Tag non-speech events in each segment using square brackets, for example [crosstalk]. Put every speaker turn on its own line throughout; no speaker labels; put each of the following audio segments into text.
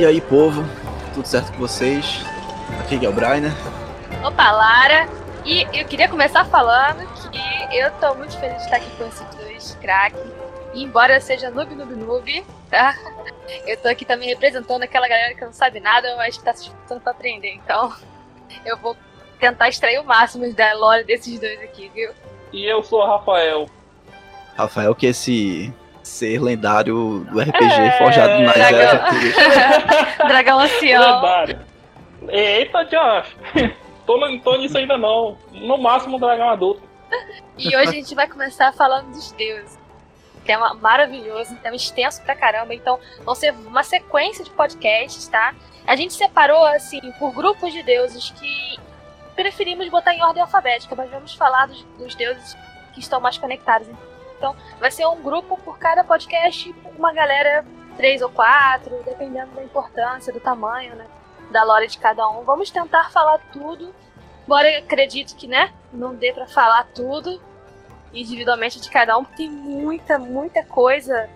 E aí, povo, tudo certo com vocês? Aqui é o Brian. né?
Opa, Lara. E eu queria começar falando que eu tô muito feliz de estar aqui com esses dois craques. E embora eu seja noob, noob, noob, tá? Eu tô aqui também representando aquela galera que não sabe nada, mas que tá se esforçando pra aprender. Então, eu vou tentar extrair o máximo da lore desses dois aqui, viu?
E eu sou o Rafael.
Rafael, que é esse ser lendário do RPG
É,
forjado nas
dragão. [laughs] Dragão ancião.
Lendário. Eita, Josh. [laughs] tô, não tô nisso ainda não. No máximo, dragão adulto.
E hoje a gente vai começar falando dos deuses. Tema maravilhoso, tema extenso pra caramba. Então, vão ser uma sequência de podcasts, tá? A gente separou, assim, por grupos de deuses que preferimos botar em ordem alfabética, mas vamos falar dos, dos deuses que estão mais conectados. Então, vai ser um grupo por cada podcast, uma galera, três ou quatro, dependendo da importância, do tamanho, né? Da lore de cada um. Vamos tentar falar tudo. Embora acredito que, né, não dê pra falar tudo individualmente de cada um, porque tem muita, muita coisa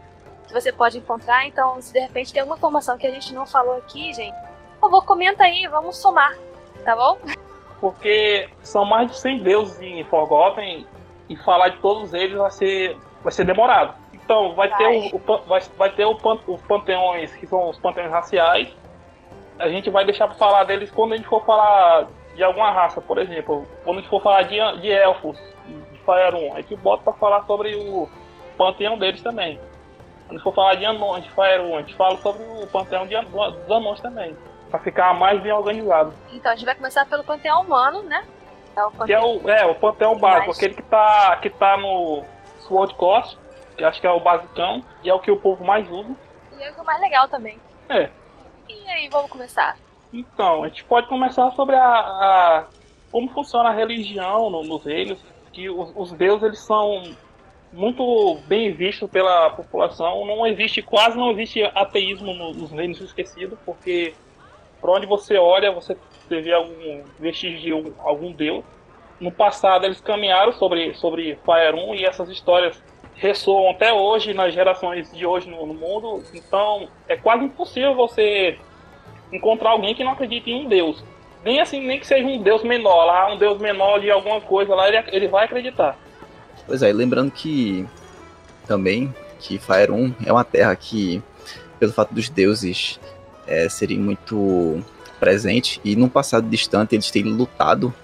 que você pode encontrar. Então, se de repente tem alguma informação que a gente não falou aqui, gente, por favor, comenta aí, vamos somar, tá bom?
Porque são mais de 100 deuses em Forgotten e falar de todos eles vai ser, vai ser demorado. Então, vai,
Vai.
ter, o, o vai, vai ter o pan- os panteões, que são os panteões raciais. A gente vai deixar pra falar deles quando a gente for falar de alguma raça, por exemplo. Quando a gente for falar de, de elfos, de Faerun, a gente bota pra falar sobre o panteão deles também. Quando a gente for falar de anões, de Faerun, a gente fala sobre o panteão de, dos anões também. Pra ficar mais bem organizado.
Então, a gente vai começar pelo panteão humano, né? É o
Que é
panteão.
o, é, o panteão básico,
Mas-
aquele que tá, que tá no Sword Cost, que acho que é o basicão, e é o que o povo mais usa.
E é o mais legal também.
É.
E aí, vamos começar.
Então, a gente pode começar sobre a, a- como funciona a religião no- nos reinos, que os, os deuses eles são muito bem vistos pela população. Não existe, quase não existe ateísmo no- nos reinos esquecidos, porque por onde você olha, você vê algum vestígio de um- algum deus. No passado eles caminharam sobre, sobre Faerun e essas histórias ressoam até hoje nas gerações de hoje no, no mundo. Então é quase impossível você encontrar alguém que não acredite em um deus. Nem assim, nem que seja um deus menor lá, um deus menor de alguma coisa lá, ele, ele vai acreditar.
Pois é, e lembrando que também que Faerun é uma terra que, pelo fato dos deuses é, serem muito presentes, e num passado distante eles têm lutado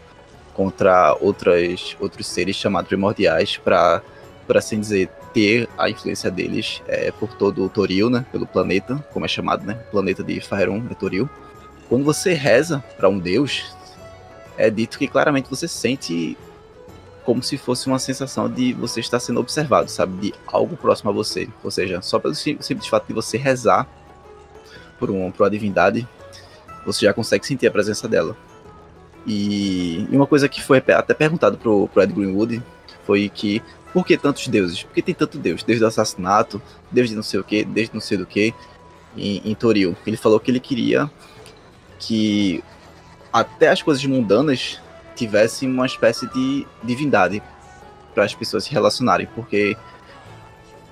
contra outras, outros seres chamados primordiais para, por assim dizer, ter a influência deles é, por todo o Toril, né, pelo planeta, como é chamado, né, o planeta de Faerun é Toril. Quando você reza para um deus, é dito que claramente você sente como se fosse uma sensação de você estar sendo observado, sabe? De algo próximo a você. Ou seja, só pelo sim- simples fato de você rezar por, um, por uma divindade, você já consegue sentir a presença dela. E, e uma coisa que foi até perguntado pro, pro Ed Greenwood foi que por que tantos deuses? Por que tem tanto deus? Deus do assassinato, Deus de não sei o que, Deus de não sei do que, em, em Toril. Ele falou que ele queria que até as coisas mundanas tivessem uma espécie de divindade para as pessoas se relacionarem, porque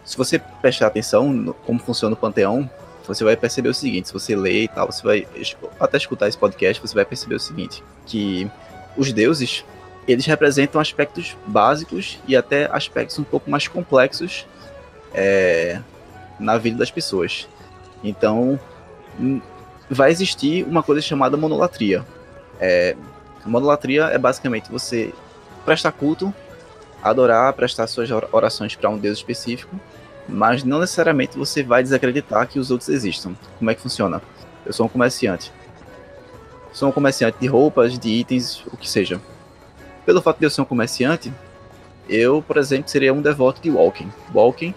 se você prestar atenção no como funciona o panteão, você vai perceber o seguinte, se você lê e tal, você vai até escutar esse podcast, você vai perceber o seguinte, que os deuses, eles representam aspectos básicos e até aspectos um pouco mais complexos é, na vida das pessoas. Então, hum, vai existir uma coisa chamada monolatria. É, a monolatria é basicamente você prestar culto, adorar, prestar suas or- orações para um deus específico, mas não necessariamente você vai desacreditar que os outros existam. Como é que funciona? Eu sou um comerciante. Sou um comerciante de roupas, de itens, o que seja. Pelo fato de eu ser um comerciante, eu, por exemplo, seria um devoto de Walking. Walking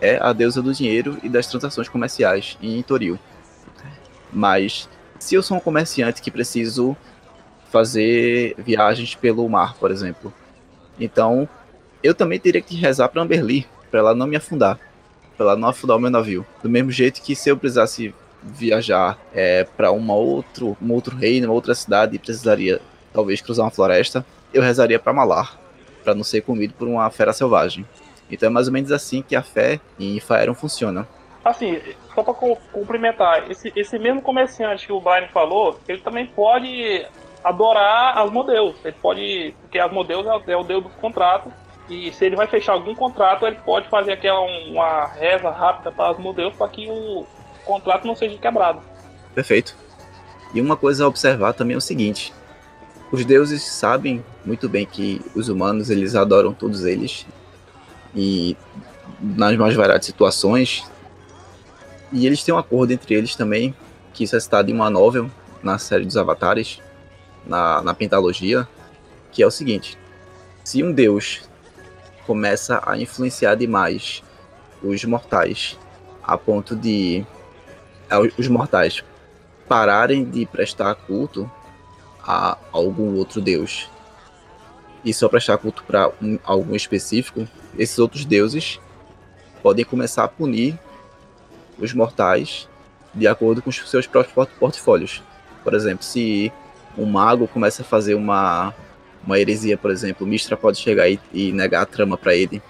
é a deusa do dinheiro e das transações comerciais em Toril. Mas se eu sou um comerciante que preciso fazer viagens pelo mar, por exemplo, então eu também teria que rezar para Amberly, para ela não me afundar, para ela não afundar o meu navio. Do mesmo jeito que se eu precisasse viajar é, para uma outro, um outro reino, uma outra cidade e precisaria talvez cruzar uma floresta, eu rezaria para Malar, para não ser comido por uma fera selvagem. Então é mais ou menos assim que a fé em Faerun funciona.
assim, só para complementar, esse, esse mesmo comerciante que o Brian falou, ele também pode adorar Asmodeus. Ele pode. Porque Asmodeus é, é o deus dos contratos. E se ele vai fechar algum contrato, ele pode fazer aquela uma reza rápida para Asmodeus para que o contrato não seja quebrado.
Perfeito. E uma coisa a observar também é o seguinte: os deuses sabem muito bem que os humanos eles adoram todos eles e nas mais variadas situações. E eles têm um acordo entre eles também, que isso é citado em uma novel na série dos Avatares, na, na pentalogia, que é o seguinte: se um deus começa a influenciar demais os mortais a ponto de os mortais pararem de prestar culto a algum outro deus e só prestar culto para um, algum específico, esses outros deuses podem começar a punir os mortais de acordo com os seus próprios portfólios. Por exemplo, se um mago começa a fazer uma, uma heresia, por exemplo, o Mistra pode chegar e, e negar a trama para ele.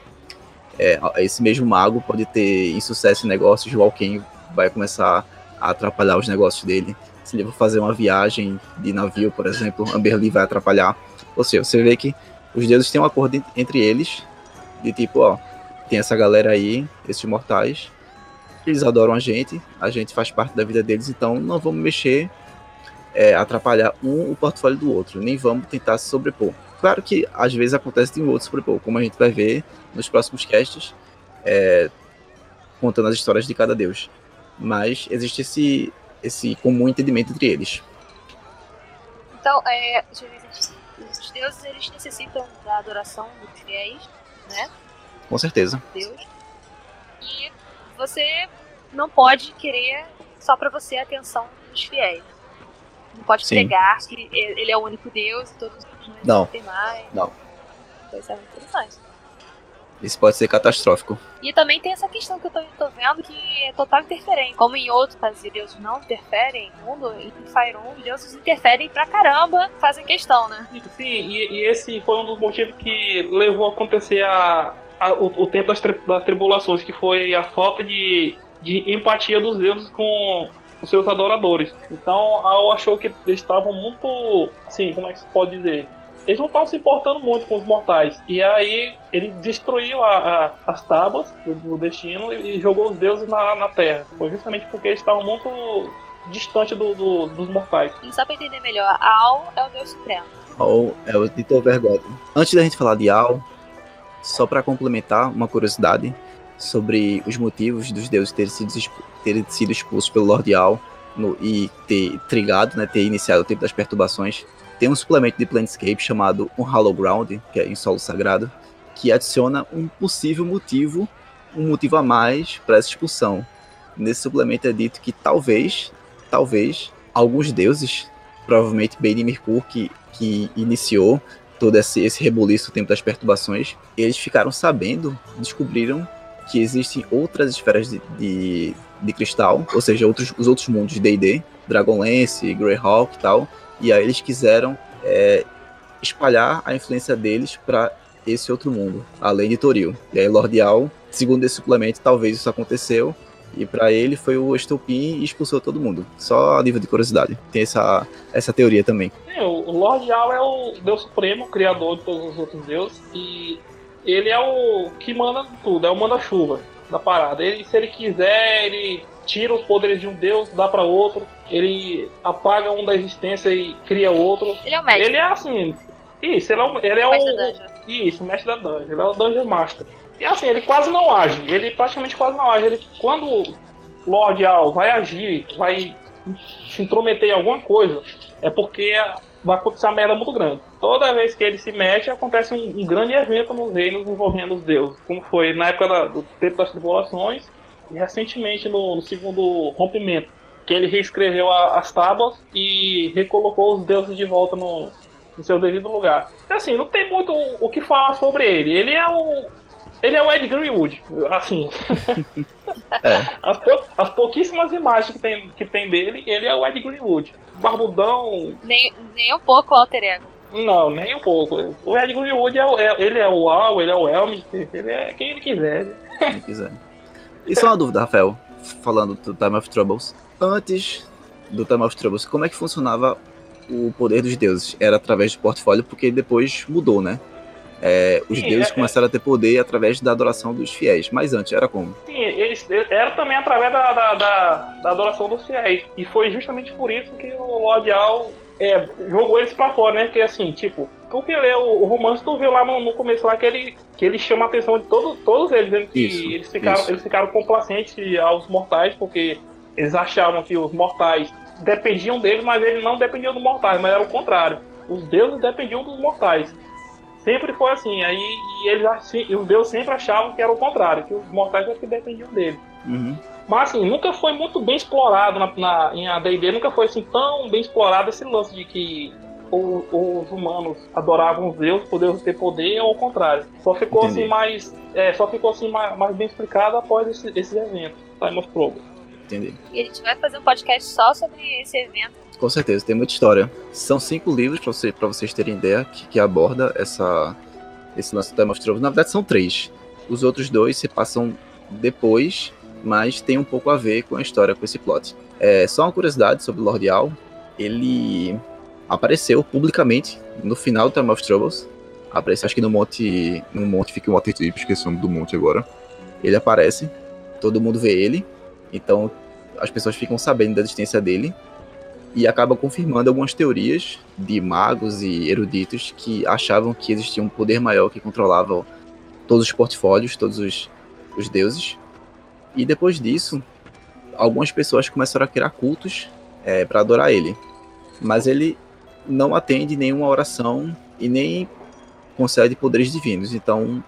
É, esse mesmo mago pode ter insucesso em negócios, o Alquim vai começar a atrapalhar os negócios dele. Se ele for fazer uma viagem de navio, por exemplo, Amberly vai atrapalhar. Ou seja, você vê que os deuses têm um acordo entre eles, de tipo, ó, tem essa galera aí, esses mortais, eles adoram a gente, a gente faz parte da vida deles, então não vamos mexer é, atrapalhar um o portfólio do outro, nem vamos tentar se sobrepor. Claro que às vezes acontece de um outro sobrepor, como a gente vai ver nos próximos casts, é, contando as histórias de cada deus. Mas existe esse, esse comum entendimento entre eles.
Então, é, os deuses eles necessitam da adoração dos fiéis, né?
Com certeza.
Deus. E você não pode querer só para você a atenção dos fiéis. Não pode Sim. pregar que ele é o único Deus e todos os outros
não
tem mais.
Não.
Pois é muito interessante.
Isso pode ser catastrófico.
E também tem essa questão que eu tô, tô vendo que é total interferência. Como em outros países deuses não interferem no mundo, em Fire 1 os deuses interferem pra caramba, fazem questão, né?
Sim, e, e esse foi um dos motivos que levou a acontecer a, a o, o, tempo das, tri, das tribulações, que foi a falta de, de empatia dos deuses com os seus adoradores. Então, eu achou que eles estavam muito, assim, como é que se pode dizer? Eles não estavam se importando muito com os mortais. E aí ele destruiu a, a, as tábuas do, do, destino e jogou os deuses na, na Terra. Foi justamente porque eles estavam muito distante do, do, dos mortais.
E só pra entender melhor, Al é o Deus Supremo.
Al é o Dito Vergote. Antes da gente falar de Al, só para complementar uma curiosidade sobre os motivos dos deuses terem sido ter sido expulso pelo Lord Al no, e ter trigado, né, ter iniciado o tempo das perturbações, tem um suplemento de Planescape chamado um Hollow Ground, que é em solo sagrado, que adiciona um possível motivo, um motivo a mais para essa expulsão. Nesse suplemento é dito que talvez, talvez, alguns deuses, provavelmente Bane Mercur, que, que iniciou todo esse, esse rebuliço, o tempo das perturbações, eles ficaram sabendo, descobriram que existem outras esferas de, de, de cristal, ou seja, outros, os outros mundos de D&D, Dragonlance, Greyhawk e tal, e aí eles quiseram é, espalhar a influência deles para esse outro mundo, além de Toril. E aí Lordial, segundo esse suplemento, talvez isso aconteceu, e para ele foi o estopim e expulsou todo mundo. Só a nível de curiosidade. Tem essa, essa teoria também.
É, o Lordial é o Deus Supremo, criador de todos os outros deuses, e ele é o que manda tudo, é o manda-chuva da parada. Ele, se ele quiser, ele tira os poderes de um deus, dá para outro. Ele apaga um da existência e cria outro.
Ele é o mestre.
Ele é assim. Isso, ele é, o, ele é o. Isso, o mestre da dungeon. Ele é o Dungeon Master. E assim, ele quase não age. Ele praticamente quase não age. Ele, quando Lord Al vai agir, vai se intrometer em alguma coisa, é porque vai acontecer uma merda muito grande. Toda vez que ele se mexe, acontece um, um grande evento nos reinos envolvendo os deuses. Como foi na época da, do tempo das tribulações e recentemente no, no segundo rompimento. Que ele reescreveu a, as tábuas e recolocou os deuses de volta no, no seu devido lugar. Assim, não tem muito o, o que falar sobre ele. Ele é o, ele é o Ed Greenwood, assim. [laughs] É. As, as, pouquíssimas imagens que tem, que tem dele, ele é o Ed Greenwood. Barbudão.
Nem, nem um pouco o alter ego.
Não, nem um pouco. O Ed Greenwood é, o, é, ele é o Al, ele é o Elm, ele é quem ele quiser.
Quem quiser. E só uma dúvida, Rafael. falando do Time of Troubles. Antes do Time of Troubles, como é que funcionava o poder dos deuses? Era através do portfólio, porque depois mudou, né? É, os Sim, deuses é, é. começaram a ter poder através da adoração dos fiéis, mas antes era como?
Sim, eles, era também através da, da, da, da, adoração dos fiéis. E foi justamente por isso que o Lord Al é, jogou eles pra fora, né? Que assim, tipo, porque lê o, o romance, tu viu lá no, no, começo lá que ele, que ele chama a atenção de todo, todos eles, dizendo que isso, eles, ficaram, isso. eles ficaram complacentes aos mortais, porque eles achavam que os mortais dependiam deles, mas eles não dependiam dos mortais, mas era o contrário. Os deuses dependiam dos mortais. Sempre foi assim. Aí e eles e os deuses sempre achavam que era o contrário, que os mortais é que dependiam dele.
Uhum.
Mas assim, nunca foi muito bem explorado na, na em AD&D, nunca foi assim tão bem explorado esse lance de que os, os humanos adoravam os deuses por Deus ter poder ou ao contrário. Só ficou Entendi. assim mais, é, só ficou assim mais, mais bem explicado após esse, esses eventos, Time of Progress.
Entendi.
E a gente vai fazer um podcast só sobre esse evento.
Com certeza, tem muita história. São cinco livros, para você, vocês terem ideia, que, que aborda essa, esse lance do Time of Trouble. Na verdade, são três. Os outros dois se passam depois, mas tem um pouco a ver com a história, com esse plot. É, só uma curiosidade sobre Lord Al. Ele apareceu publicamente no final do Time of Troubles. Aparece, acho que no monte. No monte fica um Waterdeep, esqueci o nome do monte agora. Ele aparece, todo mundo vê ele. Então as pessoas ficam sabendo da existência dele e acaba confirmando algumas teorias de magos e eruditos que achavam que existia um poder maior que controlava todos os portfólios, todos os, os deuses. E depois disso, algumas pessoas começaram a criar cultos é, para adorar ele. Mas ele não atende nenhuma oração e nem concede poderes divinos. Então,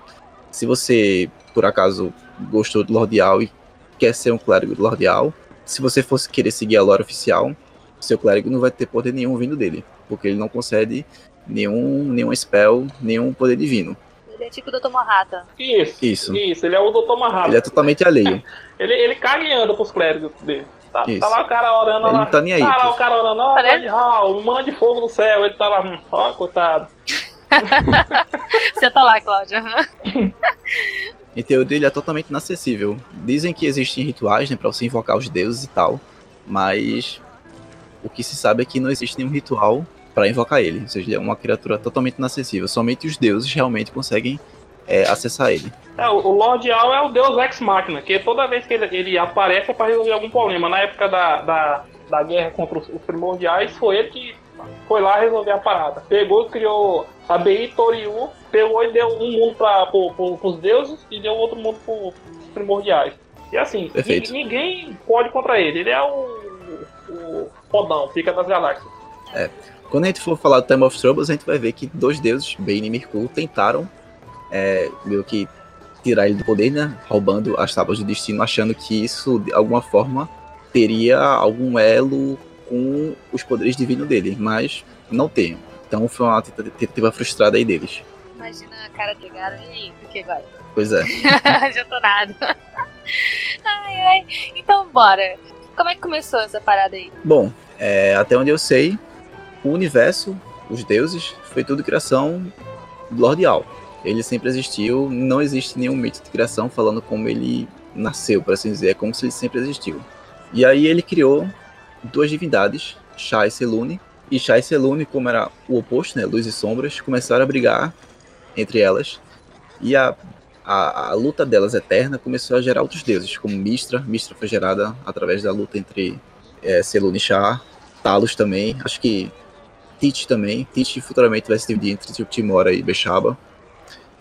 se você por acaso gostou do Lordial e quer ser um clérigo do Lordial, se você fosse querer seguir a lore oficial, seu clérigo não vai ter poder nenhum vindo dele, porque ele não concede nenhum, nenhum spell, nenhum poder divino.
Ele é tipo o Dr. Manhattan.
Isso, isso. Isso, ele é o Dr. Manhattan.
Ele é totalmente alheio. [laughs]
ele, ele caga e anda pros clérigos dele. Tá, tá, lá o cara orando
ele
lá.
Não tá nem aí.
Tá lá o cara orando, ó, oh, manda de fogo no céu. Ele tá lá, hum, ó, coitado. [laughs]
Você tá lá, Cláudia. [laughs]
em teoria, ele é totalmente inacessível. Dizem que existem rituais, né, pra você invocar os deuses e tal, mas o que se sabe é que não existe nenhum ritual para invocar ele. Ou seja, ele é uma criatura totalmente inacessível. Somente os deuses realmente conseguem é, acessar ele.
É, o Lord Al é o deus ex machina, que toda vez que ele, ele aparece é para resolver algum problema. Na época da, da, da guerra contra os, os primordiais, foi ele que foi lá resolver a parada. Pegou e criou a BI Toriu, pegou e deu um mundo para pro, pro, os deuses e deu outro mundo para os primordiais. E assim, ninguém pode contra ele. Ele é o o fodão, fica das galáxias.
É. Quando a gente for falar do Time of Troubles, a gente vai ver que dois deuses, Bane e Mercúrio, tentaram é, meio que tirar ele do poder, né? Roubando as tábuas do destino, achando que isso, de alguma forma, teria algum elo com os poderes divinos dele, mas não tem. Então foi uma tentativa frustrada aí deles.
Imagina a cara de cara e o que agora? [laughs]
Pois é.
Já tô nada. [laughs] ai, ai. Então bora. Como é que começou essa parada aí?
Bom, é, até onde eu sei, o universo, os deuses, foi tudo criação lordial. Ele sempre existiu, não existe nenhum mito de criação falando como ele nasceu, por assim dizer, é como se ele sempre existiu. E aí ele criou duas divindades, Shai e Selune, e Shai e Selune, como era o oposto, né, luz e sombras, começaram a brigar entre elas. E a a, a, luta delas eterna começou a gerar outros deuses, como Mistra. Mistra foi gerada através da luta entre é, Selune e Shah. Talos também. Acho que Tite também. Tite futuramente vai se dividir entre Timora e Bechaba.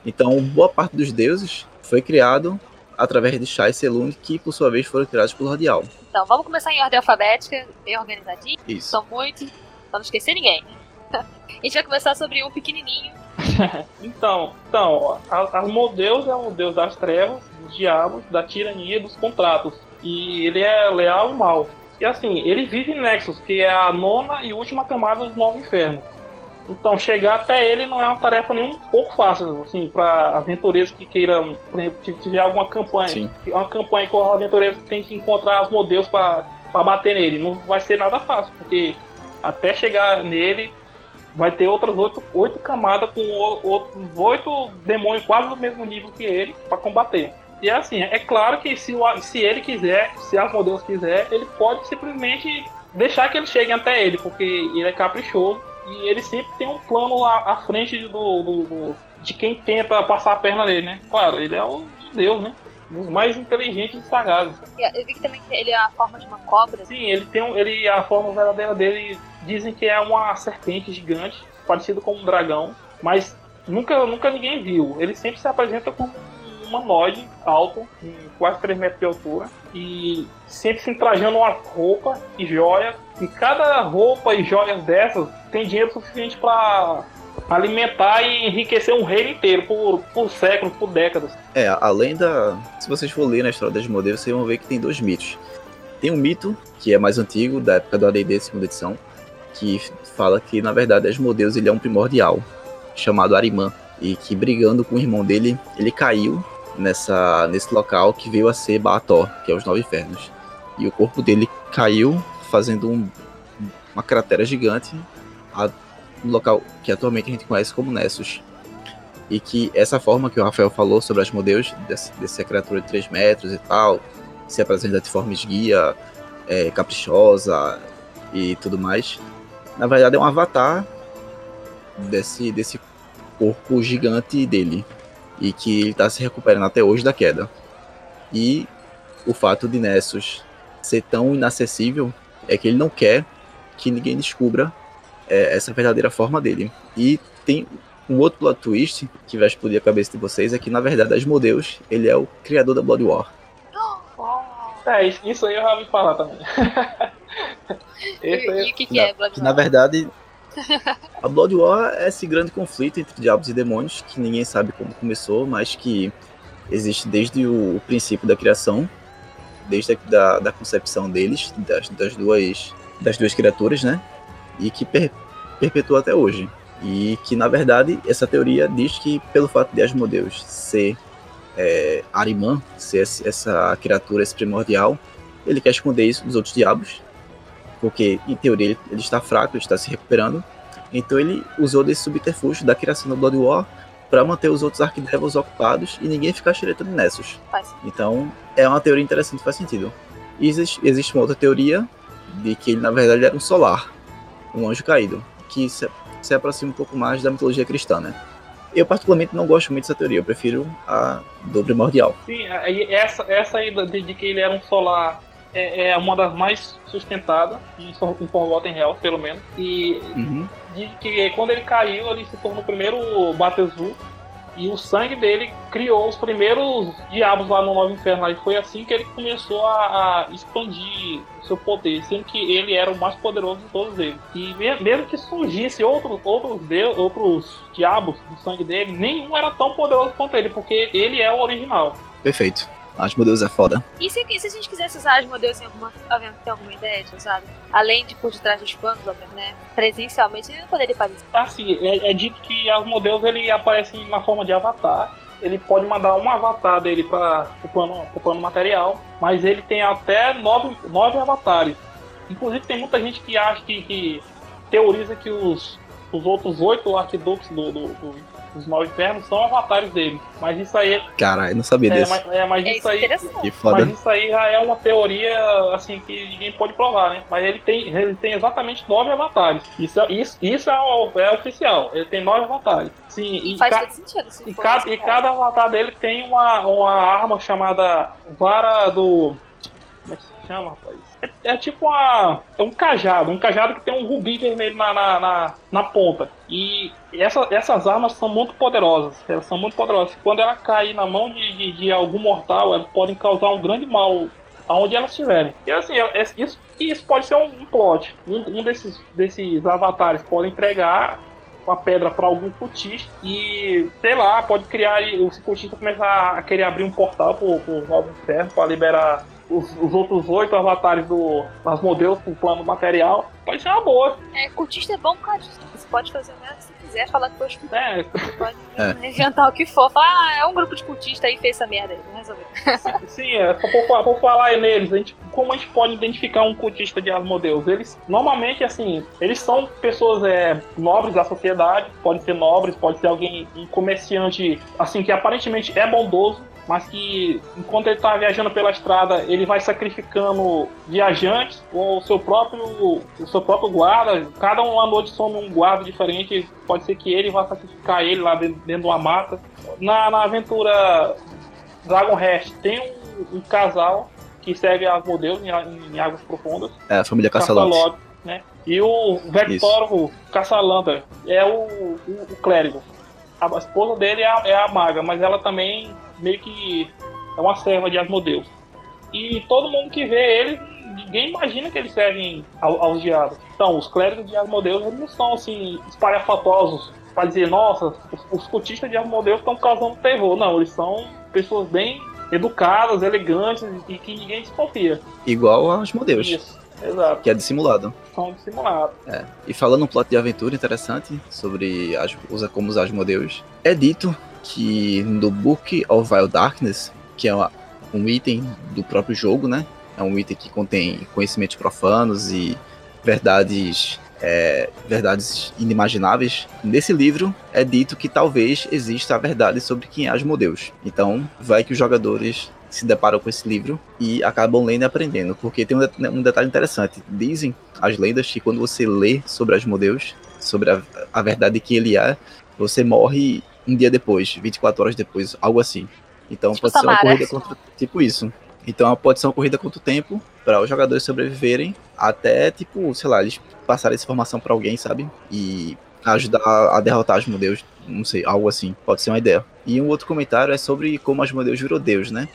Então, boa parte dos deuses foi criado através de Shah e Selune, que por sua vez foram criados por Lordial.
Então, vamos começar em ordem alfabética, bem organizadinho.
Isso.
São muitos, pra não esquecer ninguém. [laughs] a gente vai começar sobre um pequenininho, [laughs]
então, então Asmodeus é o deus das trevas, dos diabos, da tirania e dos contratos. E ele é leal e mal. E assim, ele vive em Nexus, que é a nona e última camada do Novo Inferno. Então, chegar até ele não é uma tarefa nem um pouco fácil, assim, para aventureiros que queiram, por exemplo, se tiver alguma campanha, Sim. uma campanha que os aventureiros têm que encontrar os modelos para bater nele. Não vai ser nada fácil, porque até chegar nele vai ter outras oito, oito camadas com outros oito demônios quase do mesmo nível que ele para combater. E assim, é claro que se, o, se ele quiser, se Asmodeus quiser, ele pode simplesmente deixar que eles cheguem até ele, porque ele é caprichoso e ele sempre tem um plano à, à frente do, do, do, de quem tenta passar a perna nele, né? Claro, ele é o Deus, né? Os mais inteligentes e sagazes.
Eu vi que também ele é a forma de uma cobra.
Sim, ele tem um, ele a forma verdadeira dele dizem que é uma serpente gigante, parecido com um dragão, mas nunca nunca ninguém viu. Ele sempre se apresenta como um humanoide alto, com quase 3 metros de altura, e sempre se trajando uma roupa e joia. E cada roupa e joias dessas tem dinheiro suficiente para alimentar e enriquecer um reino inteiro por, por séculos, por décadas.
É, além da. Se vocês for ler na história das modelos, vocês vão ver que tem dois mitos. Tem um mito, que é mais antigo, da época do ADD, segunda edição, que fala que, na verdade, Asmodeus ele é um primordial, chamado Arimã, e que brigando com o irmão dele, ele caiu nessa, nesse local que veio a ser Baator, que é os Nove Infernos. E o corpo dele caiu, fazendo um, uma cratera gigante no local que atualmente a gente conhece como Nessus. E que essa forma que o Rafael falou sobre as modelos, desse, dessa criatura de 3 metros e tal, se apresenta de forma esguia, é, caprichosa e tudo mais, na verdade é um avatar desse, desse corpo gigante dele. E que ele está se recuperando até hoje da queda. E o fato de Nessus ser tão inacessível é que ele não quer que ninguém descubra é, essa verdadeira forma dele. E tem um outro plot twist que vai explodir a cabeça de vocês é que, na verdade, Asmodeus, ele é o criador da Blood War.
É, isso aí eu já ouvi falar também. [laughs]
e, o que, que é Blood War?
Que, na verdade, [laughs] a Blood War é esse grande conflito entre diabos e demônios, que ninguém sabe como começou, mas que existe desde o princípio da criação, desde a da, da concepção deles, das, das, duas, das duas criaturas, né? e que per perpetua até hoje. E que, na verdade, essa teoria diz que, pelo fato de Asmodeus ser é, Arimã, ser essa criatura, esse primordial, ele quer esconder isso dos outros diabos, porque, em teoria, ele, ele está fraco, ele está se recuperando. Então, ele usou desse subterfúgio da criação do Blood War para manter os outros Archdevils ocupados e ninguém ficar xeretando Nessus. Então, é uma teoria interessante, faz sentido. E existe, existe uma outra teoria de que ele, na verdade, era um solar um anjo caído, que se, se aproxima um pouco mais da mitologia cristã, né? Eu, particularmente, não gosto muito dessa teoria. Eu prefiro a do primordial.
Sim, essa, essa aí de, de que ele era um solar é, é, uma das mais sustentadas em, em Forgotten Hell, pelo menos. E
uhum.
de que quando ele caiu, ele se tornou o primeiro Batezu e o sangue dele criou os primeiros diabos lá no Novo Inferno. E foi assim que ele começou a, a expandir seu poder, sendo que ele era o mais poderoso de todos eles. E mesmo que surgisse outros, outros, deus, outros diabos do sangue dele, nenhum era tão poderoso quanto ele, porque ele é o original.
Perfeito. Asmodeus é foda.
E se, se a gente quisesse usar Asmodeus em alguma. Tem alguma ideia de usar? Além de por detrás dos panos, né? Presencialmente, ele não poderia aparecer.
Ah, sim. É, é dito que Asmodeus ele aparece na forma de avatar. Ele pode mandar um avatar dele para o plano, plano material, mas ele tem até nove, nove avatares. Inclusive, tem muita gente que acha que, que teoriza que os, os outros oito arquiduques do, do, do os nove infernos são avatares dele. Mas isso aí.
Caralho, não sabia
é,
disso.
Mas, é, mas
é
isso aí.
Que foda.
Mas isso aí já é uma teoria assim que ninguém pode provar, né? Mas ele tem, ele tem exatamente nove avatares. Isso, isso, isso é, o, é oficial. Ele tem nove avatares. Sim,
e, faz todo sentido.
E, cada, e cada avatar dele tem uma, uma arma chamada Vara do. Como é que se chama, rapaz? É, é, tipo uma, é um cajado, um cajado que tem um rubi vermelho na, na, na, na ponta. E essa, essas armas são muito poderosas. Elas são muito poderosas. Quando ela cair na mão de, de, de algum mortal, elas podem causar um grande mal aonde elas estiverem. E assim, isso, isso pode ser um, um plot. Um, um, desses, desses avatares pode entregar uma pedra para algum cultista e, sei lá, pode criar. O cultista começar a querer abrir um portal pro, pro Novo Inferno para liberar os, os outros oito avatares do, das modelos com plano material, pode ser uma boa.
É, cultista é bom por causa disso. Você pode fazer o mesmo se quiser, falar que foi
é.
Você pode é. inventar o que for. Falar, ah, é um grupo de cultista aí fez essa merda aí, resolveu.
Sim, é, por, por falar neles, a gente, como a gente pode identificar um cultista de Asmodeus? Eles, normalmente, assim, eles são pessoas é, nobres da sociedade, pode ser nobres, pode ser alguém, um comerciante, assim, que aparentemente é bondoso, mas que enquanto ele está viajando pela estrada, ele vai sacrificando viajantes ou o seu próprio, o seu próprio guarda. Cada um à noite some um guarda diferente. Pode ser que ele vá sacrificar ele lá dentro, dentro de uma mata. Na, na aventura Dragon Rest tem um, um casal que segue as modelos em, em, águas profundas.
É, a família Caçalote.
Né? E o Vector, o Caçalandra, é o, o, o clérigo. A esposa dele é a, é a maga, mas ela também meio que é uma serva de Asmodeus. E todo mundo que vê ele, ninguém imagina que eles servem aos diabos. Então, os clérigos de Asmodeus eles não são assim espalhafatosos para dizer, nossa, os, os cultistas de Asmodeus estão causando terror. Não, eles são pessoas bem educadas, elegantes e que ninguém desconfia.
Igual aos Asmodeus.
Isso, exato.
Que é dissimulado.
São dissimulados.
É. E falando um plot de aventura interessante sobre as, como os Asmodeus, é dito que no Book of Wild Darkness, que é uma, um item do próprio jogo, né? É um item que contém conhecimentos profanos e verdades é, verdades inimagináveis. Nesse livro é dito que talvez exista a verdade sobre quem é Asmodeus. Então, vai que os jogadores se deparam com esse livro e acabam lendo e aprendendo, porque tem um, de detalhe interessante. Dizem as lendas que quando você lê sobre Asmodeus, sobre a, a verdade que ele é, você morre um dia depois, 24 horas depois, algo assim. Então tipo pode ser uma corrida contra. Tipo isso. Então pode ser uma corrida contra o tempo para os jogadores sobreviverem até, tipo, sei lá, eles passarem essa informação para alguém, sabe? E ajudar a derrotar Asmodeus, não sei, algo assim. Pode ser uma ideia. E um outro comentário é sobre como Asmodeus virou Deus, né?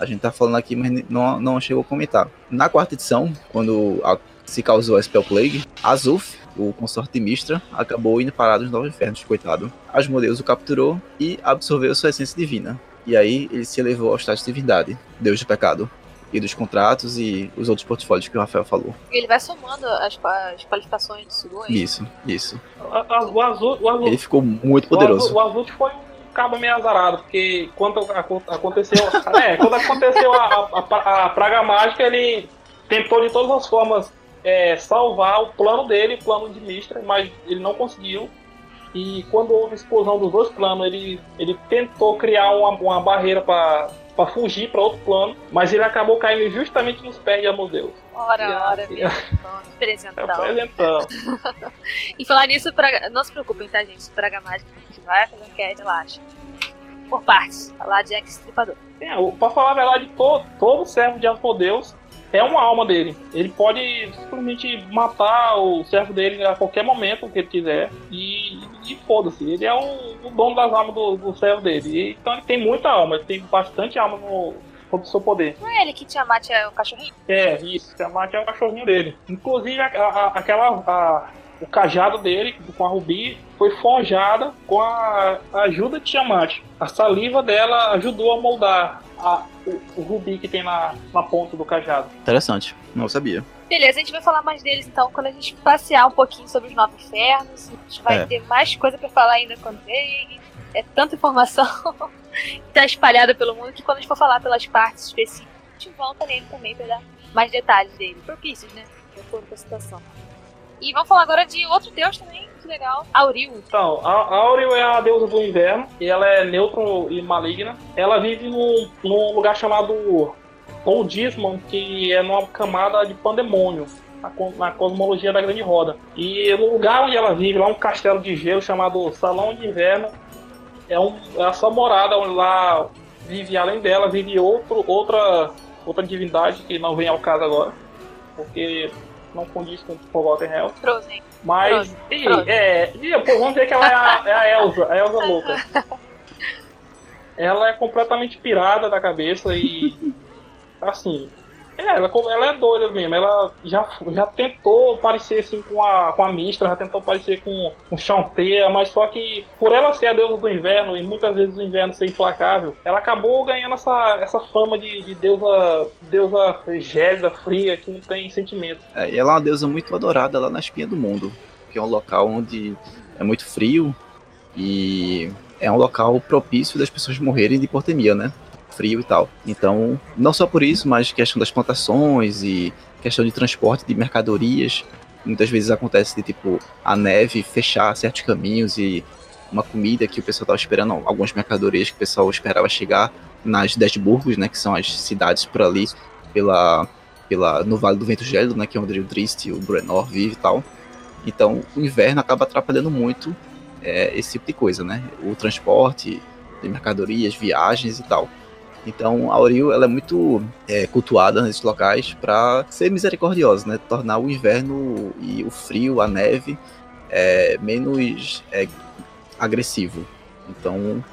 A gente tá falando aqui, mas não, não chegou a comentar. Na quarta edição, quando a, se causou a Spell Plague, Azuf o consorte de Mistra, acabou indo parar nos Novos Infernos, coitado. Asmodeus o capturou e absorveu sua essência divina. E aí ele se elevou ao status de divindade, Deus do pecado. E dos contratos e os outros portfólios que o Rafael falou.
Ele vai somando as, as qualificações de Sugoi.
Isso, isso.
O azul, o azul,
ele ficou muito poderoso.
O azul, foi um cabo meio azarado, porque quando aconteceu, [laughs] é, quando aconteceu a, a, a, praga mágica, ele tentou de todas as formas é, salvar o plano dele, o plano de Mistra, mas ele não conseguiu. E quando houve explosão dos dois planos, ele, ele tentou criar uma, uma barreira para fugir para outro plano, mas ele acabou caindo justamente nos pés de Amodeus.
Ora, e, ora, assim, [laughs]
presentão. presentão. [laughs]
e falar nisso, pra, não se preocupem, tá, gente? Praga Mágica, a gente vai fazer cast, relaxa. Por partes, falar de X-Tripador.
É, pra falar a verdade, todo, todo servo de Asmodeus é uma alma dele. Ele pode simplesmente matar o servo dele a qualquer momento que ele quiser e, e foda-se. Ele é o, o, dono das almas do, do servo dele. E, então ele tem muita alma, ele tem bastante alma no, sob seu poder.
Não é ele que Tiamat é o cachorrinho?
É, isso. Tiamat é o cachorrinho dele. Inclusive, a, a, aquela. A, o cajado dele, com a Rubi, foi forjada com a ajuda de Tiamat. A saliva dela ajudou a moldar a, o, o, rubi que tem na, na ponta do cajado.
Interessante, não sabia.
Beleza, a gente vai falar mais deles então quando a gente passear um pouquinho sobre os Nove Infernos. A gente vai é. ter mais coisa para falar ainda quando ele. É tanta informação [laughs] que tá espalhada pelo mundo que quando a gente for falar pelas partes específicas, a gente volta nele também para dar mais detalhes dele. Propícios, né? De acordo com a situação. E vamos falar agora de outro deus também, legal. Auril.
Então, a Auril é a deusa do inverno, e ela é neutro e maligna. Ela vive num, num lugar chamado Oldisman, que é numa camada de pandemônio. Na cosmologia da Grande Roda. E no lugar onde ela vive, lá um castelo de gelo chamado Salão de Inverno, é, um, é a sua morada, onde lá vive, além dela, vive outro, outra, outra divindade que não vem ao caso agora. Porque não condiz com Forgotten Hell.
Frozen.
Mas. E, é, e, pô, vamos dizer que ela é a, é a Elsa, a Elsa louca. [laughs] ela é completamente pirada da cabeça e, assim, é, ela, ela é doida mesmo. Ela já, já tentou parecer assim com a, com a Mistra, já tentou parecer com, com Chanteia, mas só que por ela ser a deusa do inverno e muitas vezes o inverno ser implacável, ela acabou ganhando essa, essa fama de, de deusa, deusa gélida, fria, que não tem sentimento.
É, ela é uma deusa muito adorada lá na espinha do mundo, que é um local onde é muito frio e é um local propício das pessoas morrerem de hipotermia, né? Frio e tal. Então, não só por isso, mas questão das plantações e questão de transporte de mercadorias. Muitas vezes acontece de tipo a neve fechar certos caminhos e uma comida que o pessoal estava esperando, algumas mercadorias que o pessoal esperava chegar nas Dashburgos, né, que são as cidades por ali, pela, pela, no Vale do Vento Gélido, né, que é onde o Drist, o Bruenor vive e tal. Então, o inverno acaba atrapalhando muito é, esse tipo de coisa, né? O transporte de mercadorias, viagens e tal. Então, a Auril ela é muito é, cultuada nesses locais para ser misericordiosa, né? Tornar o inverno e o frio, a neve, é, menos é, agressivo. Então,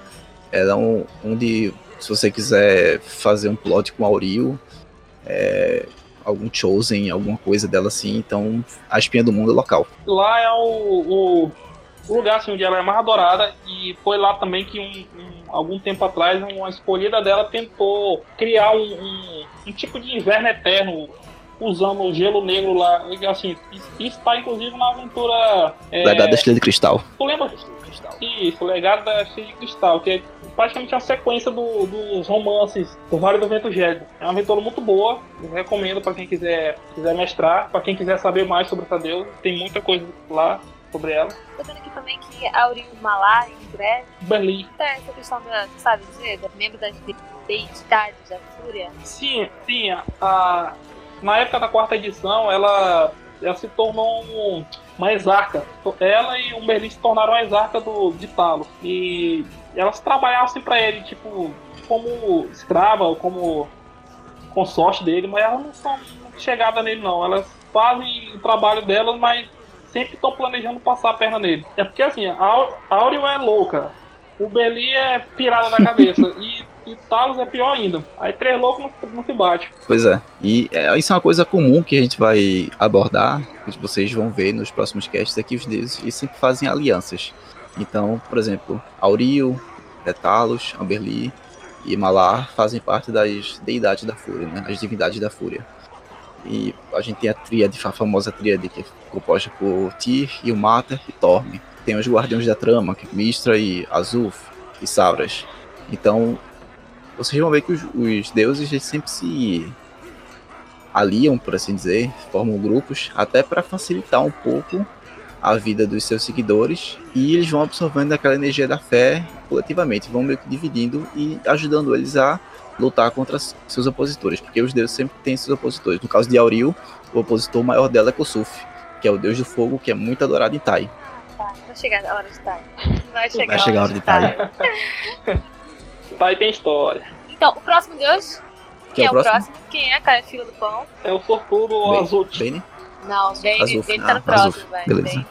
ela é um, um de se você quiser fazer um plot com a Auril, é, algum Chosen, alguma coisa dela assim, então a espinha do mundo é local.
Lá é o, o lugar assim, onde ela é mais adorada e foi lá também que um, um, algum tempo atrás uma escolhida dela tentou criar um, um, um tipo de inverno eterno usando o gelo negro lá. Assim, isso está inclusive na aventura.
É... Legado da Estrela de Cristal.
Tu lembra? Isso, Legado da Estrela de Cristal, que é praticamente uma sequência do, dos romances do Vale do Vento Gélido. É uma aventura muito boa, eu recomendo para quem quiser, quiser mestrar, para quem quiser saber mais sobre essa deusa, tem muita coisa lá sobre ela.
Tô vendo aqui também que Aurim Malá, em breve.
Berlim.
Tá essa questão da, sabe dizer, da membro das deidades da Fúria?
Sim, sim. A, na época da quarta edição, ela, ela se tornou um, uma exarca. Ela e o Merlin se tornaram a exarca do, de Talos. E elas trabalhavam assim pra ele, tipo, como escrava, como consorte dele, mas elas não são chegadas nele não. Elas fazem o trabalho delas, mas sempre estão planejando passar a perna nele. É porque assim, a Aureo é louca, o Beli é pirada da cabeça [laughs] e, e Talos é pior ainda. Aí três loucos não, não se bate.
Pois é. E é, isso é uma coisa comum que a gente vai abordar, que vocês vão ver nos próximos casts aqui, os deuses, sempre fazem alianças. Então, por exemplo, Auril, Talos, Amberli e Malar fazem parte das deidades da Fúria, né? as divindades da Fúria. E a gente tem a tríade, a famosa tríade, que é composta por Tyr, Ilmater e Torme. Tem os Guardiões da Trama, que é Mistra e Azuf e Savras. Então, vocês vão ver que os, os deuses eles sempre se aliam, por assim dizer, formam grupos, até para facilitar um pouco a vida dos seus seguidores e eles vão absorvendo aquela energia da fé coletivamente, vão meio que dividindo e ajudando eles a lutar contra seus opositores, porque os deuses sempre têm seus opositores. No caso de Auril, o opositor maior dela é Kosuf, que é o deus do fogo, que é muito adorado em Tai.
Tá, vai chegar a hora de Tai.
Vai chegar, vai chegar a hora de Tai.
Tai tem história.
Então, o próximo deus? Quem é, é o próximo? próximo? Quem é, cara? Fila do pão?
É o sortudo Azut.
Bene?
Não, Bane, Azuf. ele tá no ah, próximo, vai.
Beleza.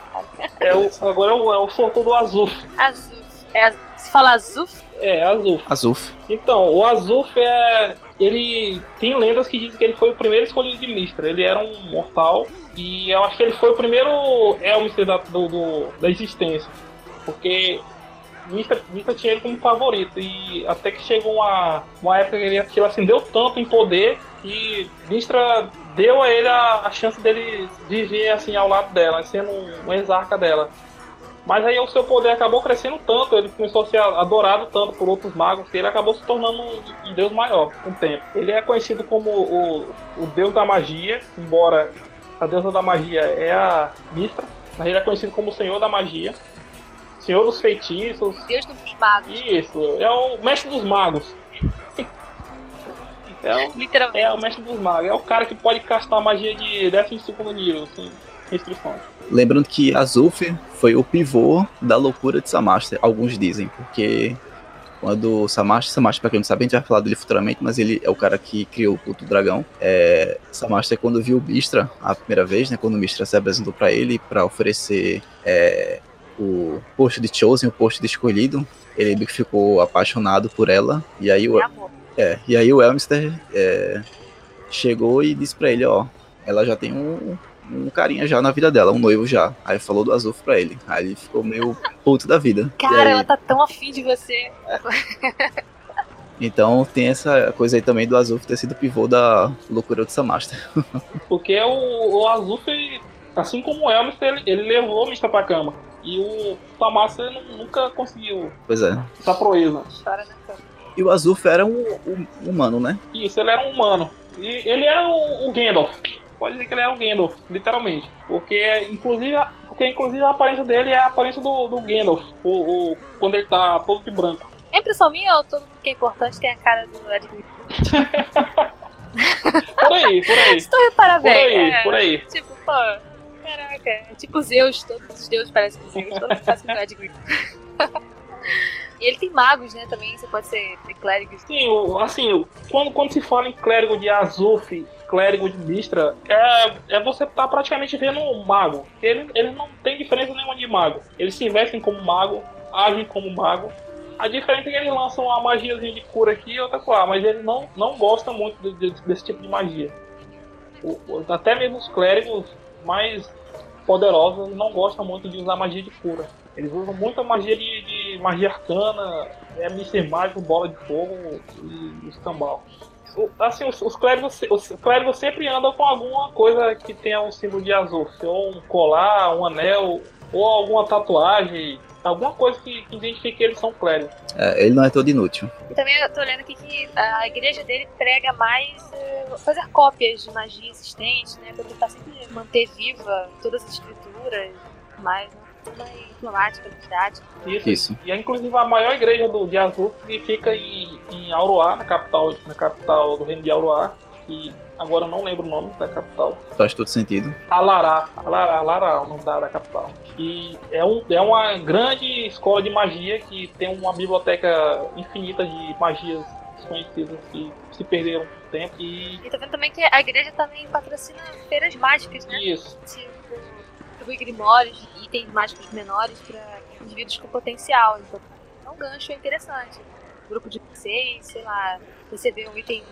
É o, agora é o, é o sortudo Azuf.
Azuf. É, se fala Azuf?
É, Azuf.
Azuf.
Então, o Azuf é. Ele tem lendas que dizem que ele foi o primeiro escolhido de Mistra. Ele era um mortal e eu acho que ele foi o primeiro Elmister da, do, do, da existência. Porque Mistra, Mistra tinha ele como favorito. E até que chegou uma, uma época que ele, que ele acendeu tanto em poder que Mistra deu a ele a, a chance dele viver assim ao lado dela, sendo um, um exarca dela. Mas aí o seu poder acabou crescendo tanto, ele começou a ser adorado tanto por outros magos, que ele acabou se tornando um deus maior com o tempo. Ele é conhecido como o, o deus da magia, embora a deusa da magia é a Mistra, mas ele é conhecido como o senhor da magia, senhor dos feitiços.
Deus dos magos.
Isso, é o mestre dos magos. É o. É o mestre dos magos, é o cara que pode castar magia de 12 nível, sem restrições.
Lembrando que Azulf foi o pivô da loucura de Samaster, alguns dizem, porque quando Samaster, Samaster, pra quem não sabe, a gente vai falar dele futuramente, mas ele é o cara que criou o culto do dragão. É, Samaster, quando viu o Mistra a primeira vez, né, quando o Mistra se apresentou para ele para oferecer é, o posto de Chosen, o posto de escolhido, ele ficou apaixonado por ela, e aí o, é, e aí o Elmister é, chegou e disse para ele, ó, ela já tem um, um carinha já na vida dela, um noivo já. Aí falou do Azul pra ele. Aí ele ficou meio puto da vida.
Cara,
aí...
ela tá tão afim de você. [laughs]
Então tem essa coisa aí também do Azul ter sido pivô da loucura do Samaster. [laughs]
Porque o, o Azul, assim como o Elvis, ele, ele levou o Mista pra cama. E o Samaster nunca conseguiu.
Pois é.
Essa proeza.
E o Azul era um, um, humano, né?
Isso, ele era um humano. E ele era o, o Gandalf pode dizer que ele é um Gandalf, literalmente. Porque, inclusive, porque inclusive a aparência dele é a aparência do, do Gandalf, o, o, quando ele tá todo de branco.
É impressão minha ou todo mundo que é importante tem a cara do Ed [laughs]
Por aí, por aí.
Se tu reparar
Por aí,
é,
por aí.
Tipo, pô, caraca. é Tipo Zeus, todos os deuses parecem com Zeus, todos parecem com Ed Green. [laughs] E ele tem magos, né, também, você pode ser ter clérigos.
Sim, o- assim, o- quando, quando se fala em clérigo de Azuf, clérigo de Mistra, é, é você tá praticamente vendo um mago. Ele, ele não tem diferença nenhuma de mago. Eles se vestem como mago, agem como mago. A diferença é que eles lançam uma magiazinha de cura aqui e outra lá, mas eles não, não gostam muito de- de- desse tipo de magia. O- até mesmo os clérigos mais poderosos não gostam muito de usar magia de cura. Eles usam muita magia de, de magia arcana, é Mr. Mágico, bola de fogo e escambau. Assim, os, os, clérigos, os clérigos sempre andam com alguma coisa que tenha um símbolo de azul, ou um colar, um anel, ou alguma tatuagem, alguma coisa que, que identifique que eles são clérigos.
É, ele não é todo inútil.
E também eu tô lendo aqui que a igreja dele prega mais eh, fazer cópias de magia existente, né? Pra tentar sempre manter viva todas as escrituras, mais, né? Diplomática.
Isso.
Isso.
E é inclusive a maior igreja do, de Azul que fica em, em Auroá, na capital, na capital do reino de Auroá, que agora eu não lembro o nome da capital.
Faz todo sentido.
Alará, Alará, Alará, é o nome da, da capital. E é, um, é uma grande escola de magia que tem uma biblioteca infinita de magias desconhecidas que se perderam com o tempo. E
E tô vendo também que a igreja também patrocina feiras mágicas, né?
isso,
Tipo, distribui grimórios itens mágicos menores para indivíduos com potencial. Então, é um gancho interessante. Grupo de seis, sei lá, receber um item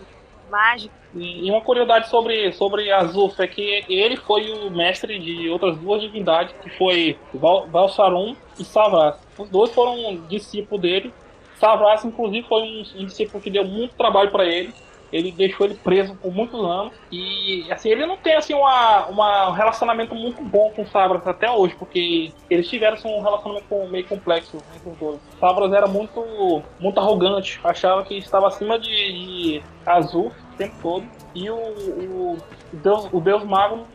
mágico.
E e uma curiosidade sobre, sobre Azuf é que ele foi o mestre de outras duas divindades, que foi Val, Valsarum e Savras. Os dois foram discípulos dele. Savras, inclusive, foi um, um discípulo que deu muito trabalho para ele. Ele deixou ele preso por muitos anos. E assim, ele não tem assim uma, uma- um relacionamento muito bom com o Savras até hoje, porque eles tiveram assim, um relacionamento meio complexo entre os dois. Savras era muito, muito arrogante, achava que estava acima de, de Azul o tempo todo. E o, o, Deus, o Deus Mago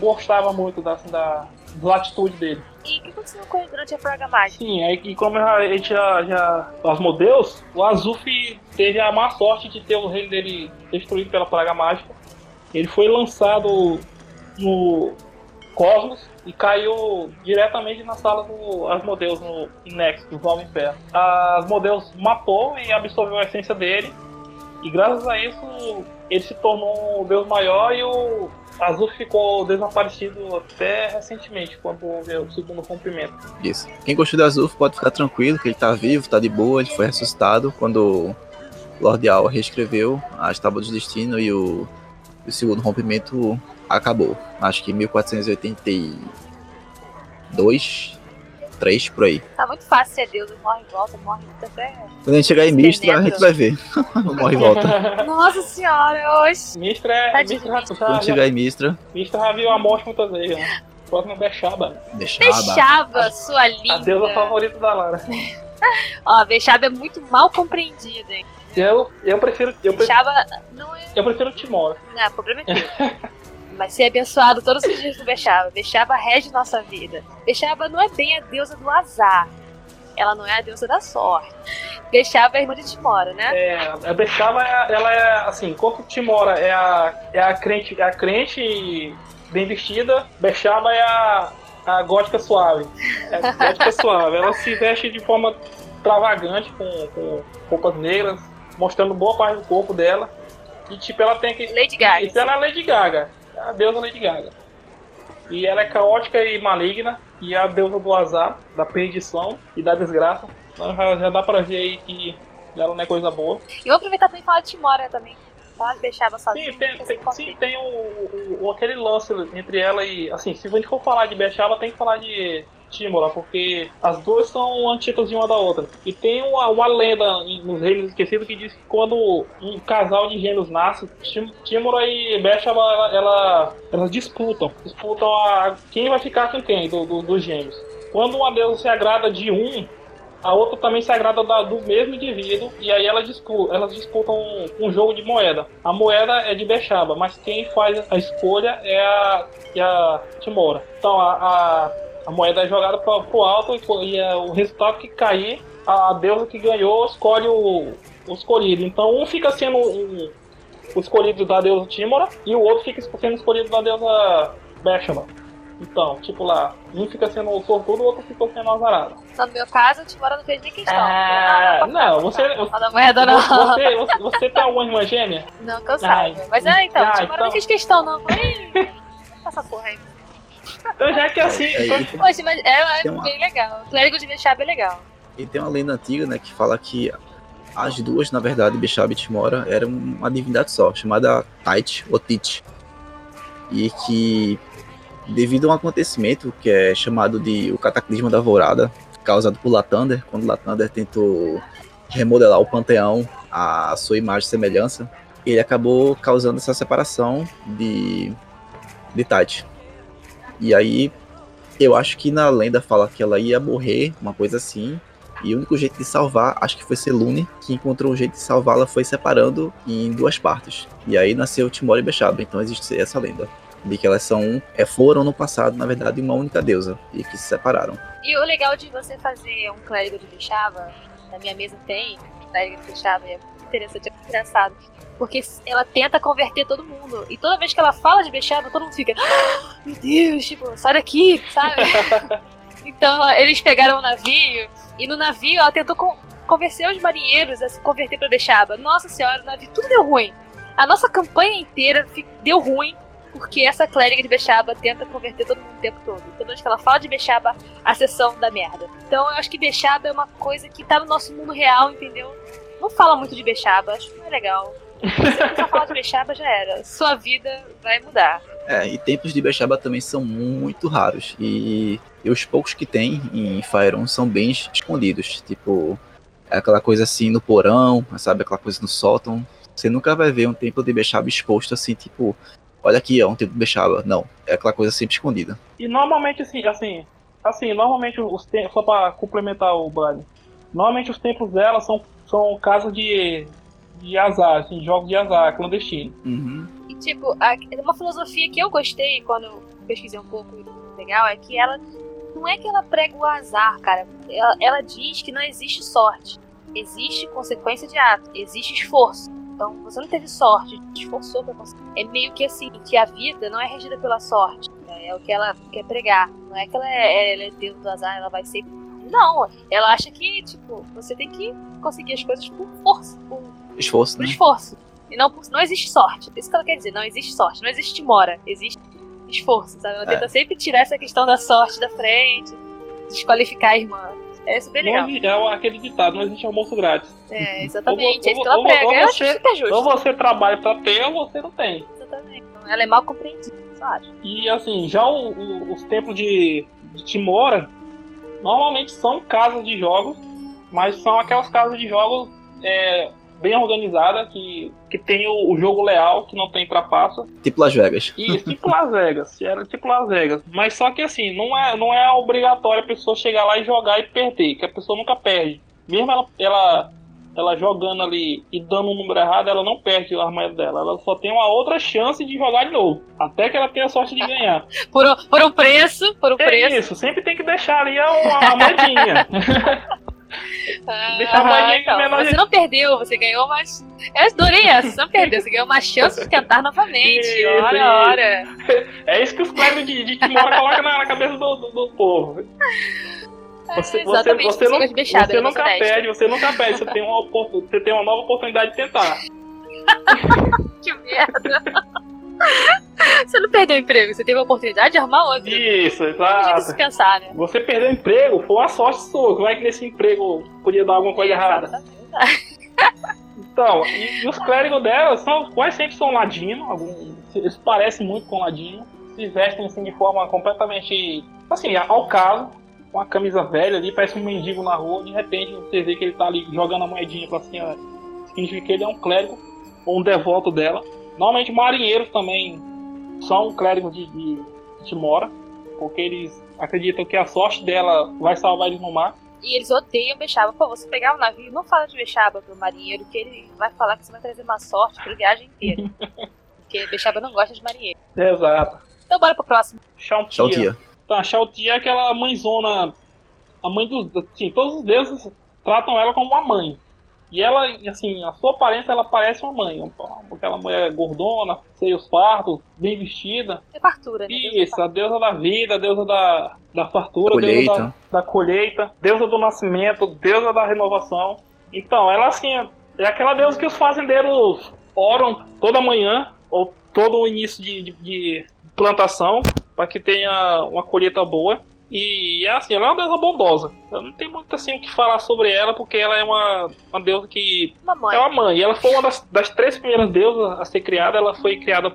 gostava muito da, assim, da, da atitude dele.
E o que aconteceu com ele durante a mágica?
Sim, aí e como a gente já, já Asmodeus, o Azuf teve a má sorte de ter o reino dele destruído pela praga mágica. Ele foi lançado no Cosmos e caiu diretamente na sala do Asmodeus no em Nexus, no Val Inferno. A Asmodeus matou e absorveu a essência dele. E graças a isso ele se tornou o Deus maior e o Azul ficou desaparecido até recentemente, quando houve o segundo rompimento.
Isso. Quem gostou de Azul pode ficar tranquilo, que ele tá vivo, tá de boa, ele foi ressuscitado quando o Lord Al reescreveu as Tábuas do Destino e o, o segundo rompimento acabou. Acho que em 1482, 3 por aí.
Tá muito fácil ser Deus, morre e volta, morre e volta até.
Quando a gente chegar em Mistra, a gente vai ver. Morre e volta.
Nossa senhora, oxe!
Mistra é.
Tadinho
Mistra, já,
Quando chegar em Mistra,
Mistra já viu a morte muitas vezes, né? Próximo é Bechaba.
deixar a
Bechaba, sua linda.
A deusa favorita da Lara. [laughs]
Ó, Bechaba é muito mal compreendida, hein?
Eu, eu prefiro. Eu prefiro,
Bechaba não é.
eu prefiro Timor.
Não, o problema é teu. [laughs] Vai ser abençoado todos os dias do Bechaba. Bechaba rege nossa vida. Bechaba não é bem a deusa do azar. Ela não é a deusa da sorte. Bechaba é a irmã de Timora, né?
É, a Bechaba, ela é assim, enquanto Timora é a, é a crente, é a crente bem vestida, Bechaba é a, a gótica suave. É a gótica [laughs] suave. Ela se veste de forma extravagante, com, com roupas negras, mostrando boa parte do corpo dela. E tipo, ela tem que.
Lady Gaga.
Isso ela é Lady Gaga. A deusa Lady Gaga. E ela é caótica e maligna. E é a deusa do azar, da perdição e da desgraça. Então já, já dá pra ver aí que ela não é coisa boa.
E vou aproveitar também e falar de Timora também. Sozinha.
Sim, tem, tem, sim, tem o, o- o- aquele lance entre ela e. Assim, se a gente for falar de Bechaba, tem que falar de Timola, porque as duas são antíteses uma da outra. E tem uma, uma lenda nos Reinos Esquecidos que diz que quando um casal de gêmeos nasce, Tim- Timola e Bechaba ela, ela- elas disputam. Disputam a, quem vai ficar com quem do, do- dos gêmeos. Quando uma deusa se agrada de um, a outra também sagrada da, do mesmo indivíduo, e aí elas disputam, elas disputam um, um, jogo de moeda. A moeda é de Bechaba, mas quem faz a escolha é a, é a Timora. Então a, a, a moeda é jogada para o alto e, e é o resultado que cair, a deusa que ganhou escolhe o, o escolhido. Então um fica sendo um, o escolhido da deusa Timora e o outro fica sendo escolhido da deusa Bechaba. Então, tipo lá, um fica sendo o sortudo, o outro fica sendo azarado.
Só no meu caso, o Timora não fez nem questão.
Ah, não, você. Você,
moeda, não.
Você, você, você tem alguma irmã gêmea?
Não, que eu saiba. Mas é, então, ah, Timora então... não fez questão, não. Essa porra aí.
Então já que é assim.
É, então... Poxa, mas é, é uma... bem legal. O clérigo de Bechab é legal.
E tem uma lenda antiga, né, que fala que as duas, na verdade, Bechab e Timora, eram uma divindade só, chamada Tait, ou Tit. E que devido a um acontecimento que é chamado de o Cataclisma da Alvorada, causado por Latander, quando Latander tentou remodelar o panteão à sua imagem e semelhança, ele acabou causando essa separação de, de Tati. E aí, eu acho que na lenda fala que ela ia morrer, uma coisa assim, e o único jeito de salvar, acho que foi Selune, que encontrou um jeito de salvá-la, foi separando em duas partes. E aí nasceu Timor e Bechaba, então existe essa lenda de que elas são é, foram no passado, na verdade, uma única deusa e que se separaram.
E o legal de você fazer um clérigo de Bechava, na minha mesa tem clérigo de Bechava, é interessante, é engraçado. Porque ela tenta converter todo mundo. E toda vez que ela fala de Bechava, todo mundo fica, ah, meu Deus, tipo, sai daqui, sabe? [laughs] então eles pegaram um navio e no navio ela tentou con convencer os marinheiros a se converter para Bechaba. Nossa senhora, o navio tudo deu ruim. A nossa campanha inteira deu ruim porque essa clériga de Bechaba tenta converter todo mundo o tempo todo. Toda vez que ela fala de Bechaba, a sessão da merda. Então eu acho que Bechaba é uma coisa que tá no nosso mundo real, entendeu? Não fala muito de Bechaba, acho que não é legal. [laughs] Se você começar a falar de Bechaba, já era. Sua vida vai mudar.
É, e tempos de Bechaba também são muito raros. E, e os poucos que tem em Fire são bem escondidos. Tipo, é aquela coisa assim no porão, sabe? Aquela coisa no sótão. Você nunca vai ver um templo de Bechaba exposto assim, tipo, olha aqui, é um templo Bechaba. Não, é aquela coisa sempre escondida.
E normalmente, assim, assim, assim normalmente os templos, só pra complementar o Bani, normalmente os templos dela são, são casos de, de azar, assim, jogos de azar, clandestino.
Uhum.
E, tipo, a, uma filosofia que eu gostei quando eu pesquisei um pouco legal é que ela não é que ela prega o azar, cara. Ela, ela diz que não existe sorte. Existe consequência de ato, existe esforço. Então, você não teve sorte, te esforçou pra conseguir. É meio que assim, que a vida não é regida pela sorte. Né? É o que ela quer pregar. Não é que ela é, ela é Deus do azar, ela vai ser. Não, ela acha que, tipo, você tem que conseguir as coisas por força. Por
esforço,
por
né?
esforço. E não, não existe sorte. Isso que ela quer dizer, não existe sorte, não existe mora, existe esforço, sabe? Ela é. tenta sempre tirar essa questão da sorte da frente, desqualificar a irmã. É super legal.
Não, é aquele ditado, não existe almoço grátis.
É, exatamente. Ou, é isso que ela prega. Ou,
você,
super justo.
Ou você trabalha pra ter ou você não tem.
Exatamente. Ela é mal compreendida, só acho.
E assim, já o, o, os tempos de, de Timora, normalmente são casas de jogos, mas são aquelas casas de jogos é, bem organizada, que, que tem o, o, jogo leal, que não tem trapaça.
Tipo Las Vegas.
Isso, tipo Las Vegas. [laughs] Era tipo Las Vegas. Mas só que assim, não é, não é obrigatório a pessoa chegar lá e jogar e perder, que a pessoa nunca perde. Mesmo ela, ela, ela jogando ali e dando um número errado, ela não perde a arma dela. Ela só tem uma outra chance de jogar de novo. Até que ela tenha a sorte de ganhar.
por, um, por um preço, por um
é
preço.
Isso, sempre tem que deixar ali a, a moedinha. [laughs]
Ah, então, você não perdeu, você ganhou mais. Eu adorei essa, você não perdeu, você ganhou uma chance de tentar novamente. Isso, ora, isso. ora.
É isso que os clérigos de, de Timora colocam na, na cabeça do, do, do povo. Você, é, você, você, não, você nunca perde, você nunca perde, você tem, uma, você tem uma nova oportunidade de tentar. [laughs]
que merda. [laughs] Você não perdeu o emprego, você teve a oportunidade de arrumar outro.
Isso, exato.
Se pensar, né?
Você perdeu o emprego, foi uma sorte sua. Como é que nesse emprego podia dar alguma coisa errada? [laughs] Então, e, e, os clérigos dela são, quase sempre são ladino, algum, eles parecem muito com ladino, se vestem assim de forma completamente, assim, ao caso, com a camisa velha ali, parece um mendigo na rua, de repente você vê que ele tá ali jogando a moedinha pra senhora. Significa que ele é um clérigo ou um devoto dela. Normalmente marinheiros também são clérigos de, de, de Timora, porque eles acreditam que a sorte dela vai salvar eles no mar.
E eles odeiam Bechaba. Pô, você pegar um navio, não fala de Bechaba pro marinheiro, que ele vai falar que você vai trazer uma sorte pra viagem inteira. [laughs] Porque Bechaba não gosta de marinheiro.
Exato.
Então bora pro próximo.
Xiao
Xiao
Tia.
Tia.
Tá, Xiao Tia é aquela mãezona. A mãe dos. Assim, todos os deuses tratam ela como uma mãe. E ela, assim, a sua aparência, ela parece uma mãe. Aquela mulher gordona, seios fartos, bem vestida.
É fartura, né? É
Isso, a deusa da vida, a deusa da, da fartura, a deusa
Colheita.
da, da colheita, deusa do nascimento, deusa da renovação. Então, ela assim, é- é aquela deusa que os fazendeiros oram toda manhã, ou todo o início de, de- de plantação, para que tenha uma colheita boa. E é assim, ela é uma deusa bondosa. Eu não tenho muito assim o que falar sobre ela, porque ela é uma, uma deusa que
Uma mãe.
é uma mãe. E ela foi uma das, das três primeiras deusas a ser criada. Ela foi criada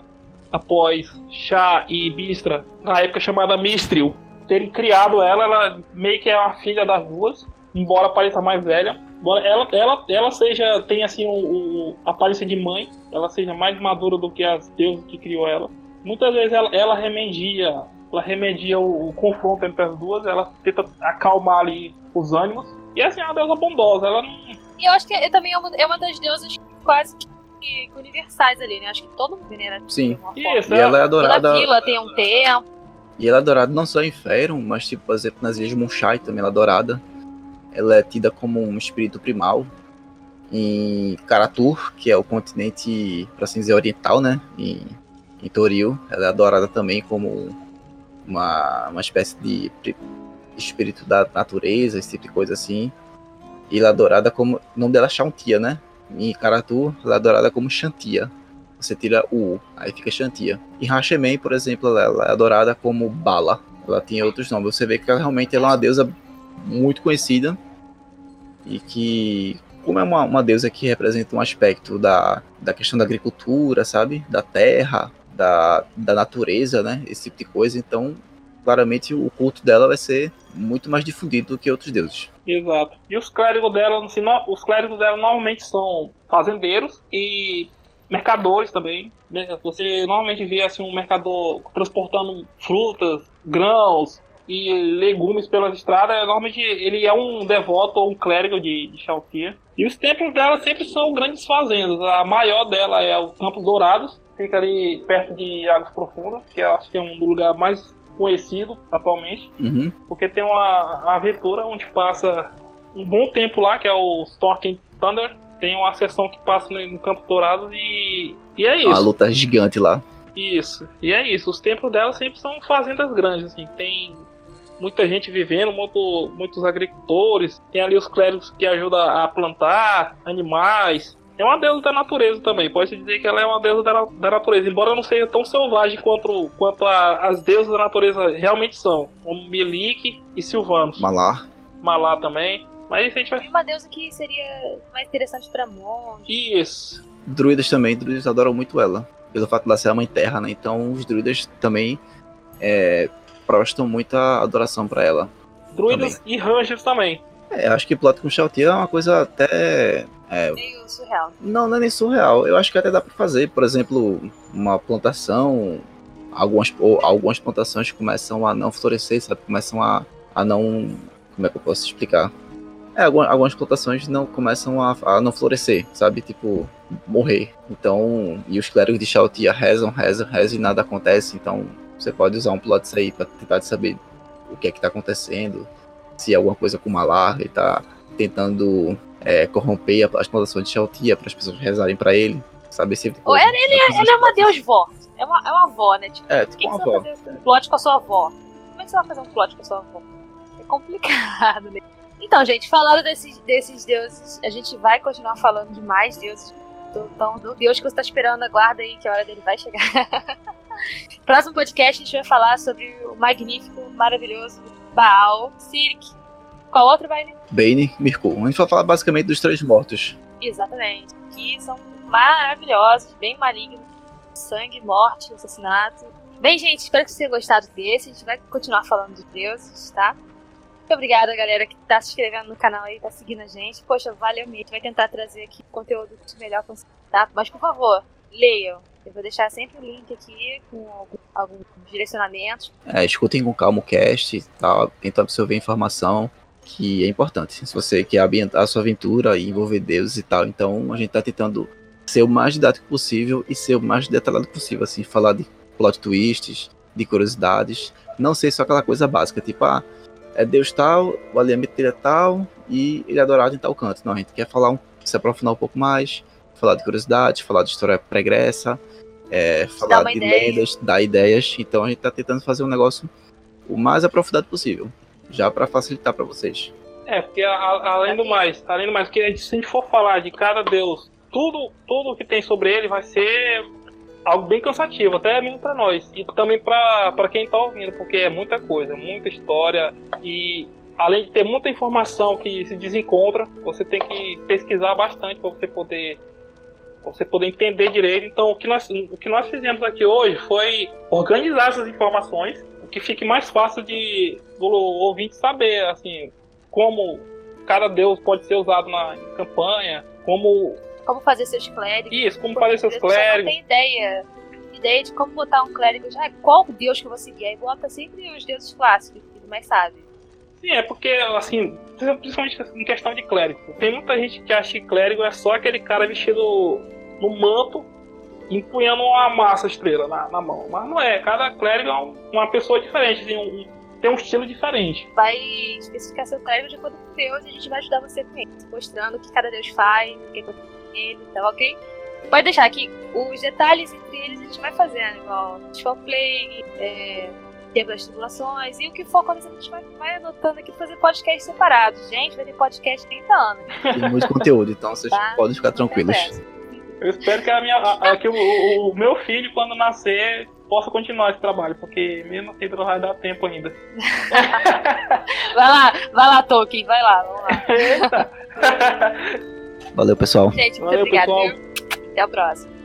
após Chá e Bistra, na época chamada Mistril, terem criado ela. Ela meio que é uma filha das duas, embora pareça mais velha. Embora ela, ela, ela seja, tem assim o, o- a aparência de mãe, ela seja mais madura do que as deusas que criou ela. Muitas vezes ela, ela remedia, ela remedia o, o confronto entre as duas, ela tenta acalmar ali os ânimos. E assim, é uma deusa bondosa, ela não
E eu acho que é- também é uma, é uma das deusas quase que, universais ali, né? Acho que todo mundo venera
Sim.
alguma forma.
Isso,
E ela é
Toda
adorada.
vila tem um templo.
E ela é adorada não só em Faerun, mas tipo, por exemplo, nas ilhas de Munchai também ela é adorada. Ela é tida como um espírito primal. Em Karatur, que é o continente, para assim dizer, oriental, né? Em, em Toril, ela é adorada também como uma, uma espécie de espírito da natureza, esse tipo de coisa assim. E ela é adorada como. O nome dela é Shauntia, né? Em Karatur, ela é adorada como Shantia. Você tira o U, aí fica Shantia. E Hashemen, por exemplo, ela, é adorada como Bala. Ela tinha outros nomes. Você vê que ela, realmente ela é uma deusa muito conhecida. E que, como é uma, uma deusa que representa um aspecto da, da questão da agricultura, sabe? Da terra, da, da natureza, né? Esse tipo de coisa. Então, claramente, o culto dela vai ser muito mais difundido do que outros deuses.
Exato. E os clérigos dela, assim, os clérigos dela normalmente são fazendeiros e mercadores também. né? Você normalmente vê assim um mercador transportando frutas, grãos e legumes pelas estradas. Normalmente ele é um devoto ou um clérigo de, de Xaltia. E os templos dela sempre são grandes fazendas. A maior dela é o Campos Dourados, fica ali perto de Águas Profundas, que eu acho que é um dos lugares mais conhecido atualmente
Uhum.
porque tem uma, uma aventura onde passa um bom tempo lá, que é o Storking Thunder. Tem uma sessão que passa no, no Campo Dourado e, e é
Uma
isso.
luta gigante lá.
Isso. E é isso. Os templos dela sempre são fazendas grandes, assim. Tem muita gente vivendo, muito, muitos agricultores. Tem ali os clérigos que ajudam a plantar animais. É uma deusa da natureza também. Pode dizer que ela é uma deusa da, da natureza, embora não seja tão selvagem quanto, quanto a- as deusas da natureza realmente são. Como Melik e Silvanos.
Malar.
Malá também. Mas a gente vai.
Uma deusa que seria mais interessante pra monge.
Isso.
Druidas também, druidas adoram muito ela. Pelo fato de ela ser a mãe terra, né? Então os druidas também é, prestam muita adoração pra ela.
Druidas e Rangers também.
É, acho que plot com Shoutia é uma coisa até. é,
Meio surreal.
não, não é nem surreal. Eu acho que até dá pra fazer. Por exemplo, uma plantação. Algumas, ou algumas plantações começam a não florescer, sabe? Começam a, a não. Como é que eu posso explicar? É, algumas, algumas plantações não começam a, a não florescer, sabe? Tipo, morrer. Então, e os clérigos de Shoutia rezam, rezam, rezam e nada acontece. Então, você pode usar um plot aí pra tentar saber o que é que tá acontecendo. Se é alguma coisa com Malar, ele tá tentando é, corromper as plantações de Shoutia para as pessoas rezarem pra ele. Sabe? Esse tipo de
Ou
coisa.
ele, ele é uma deus vó. É uma, é uma avó, né? Tipo,
É, tipo
que,
uma
você vai
avó.
fazer um plot com a sua avó? Como é que você vai fazer um plot com a sua avó? É complicado, né? Então, gente, falando desses, desses deuses, a gente vai continuar falando de mais deuses. Então, do Deus que você tá esperando, aguarda aí que a hora dele vai chegar. [laughs] Próximo podcast a gente vai falar sobre o magnífico, maravilhoso Baal, Sirik. Qual outro vai?
Bane, Mirko. A gente vai falar basicamente dos três mortos.
Exatamente. Que são maravilhosos, bem malignos. Sangue, morte, assassinato. Bem, gente, espero que vocês tenham gostado desse. A gente vai continuar falando de deuses, tá? Muito obrigada, galera, que tá se inscrevendo no canal aí, tá seguindo a gente. Poxa, valeu mesmo. A gente vai tentar trazer aqui conteúdo de melhor conseguir, tá? Mas, por favor, leiam. Eu vou deixar sempre o link aqui com alguns direcionamentos.
É, escutem com calma o cast, tá? tentem absorver informação. que é importante. Se você quer ambientar a sua aventura e envolver deuses e tal, então a gente tá tentando ser o mais didático possível e ser o mais detalhado possível, assim, falar de plot twists, de curiosidades, não ser só aquela coisa básica, tipo, ah, é Deus tal, o alinhamento dele é tal e ele é adorado em tal canto. Não, a gente quer falar um, se aprofundar um pouco mais, falar de curiosidades, falar de história pregressa, é, falar de ideia. lendas, dar ideias. Então a gente tá tentando fazer um negócio o mais aprofundado possível, já para facilitar para vocês.
É, porque a, a, além do mais, além do mais, que a gente, se a gente for falar de cada deus, tudo, tudo que tem sobre ele vai ser algo bem cansativo, até mesmo para nós e também para quem tá ouvindo, porque é muita coisa, muita história e além de ter muita informação que se desencontra, você tem que pesquisar bastante para você poder você poder entender direito. Então, o que nós o que nós fizemos aqui hoje foi organizar essas informações, o que fique mais fácil de do ouvinte saber assim como cada deus pode ser usado na campanha, como
como fazer seus clérigos.
Isso, como fazer seus clérigos.
Não tem ideia. Ideia de como botar um clérigo já. Qual deus que eu vou seguir? Aí bota sempre os deuses clássicos, que mais sabe.
Sim, é porque, assim, principalmente em questão de clérigo. Tem muita gente que acha que clérigo é só aquele cara vestido no manto, empunhando uma massa estrela na, na mão. Mas não é, cada clérigo é uma pessoa diferente, tem um, tem um estilo diferente.
Vai especificar seu clérigo de acordo com Deus e a gente vai ajudar você com isso, mostrando o que cada Deus faz, o que ele, tá ok? Pode deixar aqui os detalhes entre eles a gente vai fazer, né? igual Play, é, Tempo das Tribulações e o que for quando a gente vai, vai anotando aqui fazer podcast separados. Gente, vai ter podcast 30 anos.
Tem muito conteúdo, então vocês tá? podem ficar tranquilos.
Eu espero que, a minha, a, que o, o, meu filho, quando nascer, possa continuar esse trabalho, porque mesmo assim não vai dar tempo ainda. [laughs]
vai lá, vai lá, Tolkien, vai lá, vamos lá. Eita.
Valeu, pessoal.
Gente, muito Valeu, obrigado. Pessoal. Até a próxima.